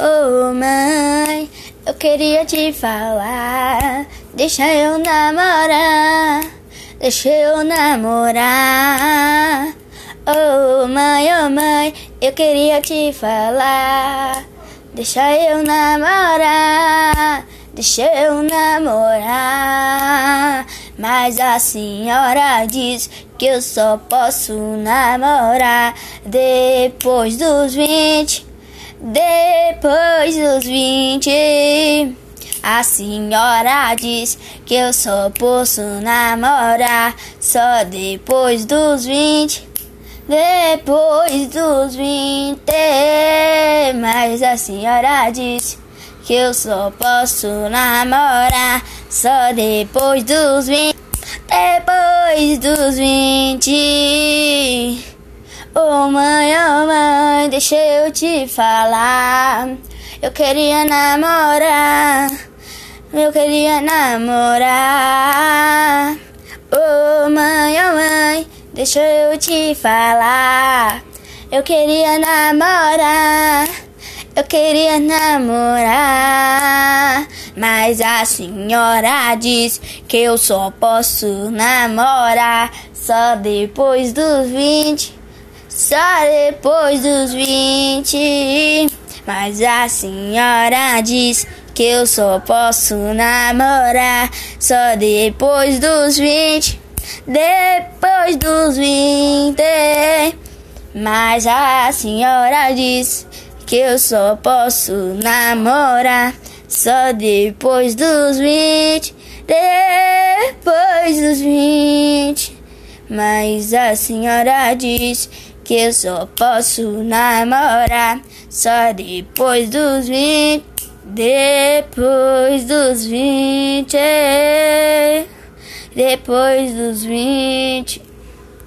Oh mãe, eu queria te falar. Deixa eu namorar, deixa eu namorar. Oh mãe, oh mãe, eu queria te falar. Deixa eu namorar, deixa eu namorar. Mas a senhora diz que eu só posso namorar depois dos vinte. Depois dos vinte, a senhora diz que eu só posso namorar só depois dos vinte. Depois dos vinte, mas a senhora diz que eu só posso namorar só depois dos vinte. Depois dos vinte. Oh mãe, oh mãe, deixa eu te falar. Eu queria namorar, eu queria namorar. Oh mãe, oh mãe, deixa eu te falar. Eu queria namorar, eu queria namorar. Mas a senhora diz que eu só posso namorar só depois dos vinte. Só depois dos vinte. Mas a senhora diz que eu só posso namorar só depois dos vinte. Depois dos vinte. Mas a senhora diz que eu só posso namorar só depois dos vinte. Depois dos vinte. Mas a senhora diz que eu só posso namorar só depois dos vinte. Depois dos vinte. Depois dos vinte.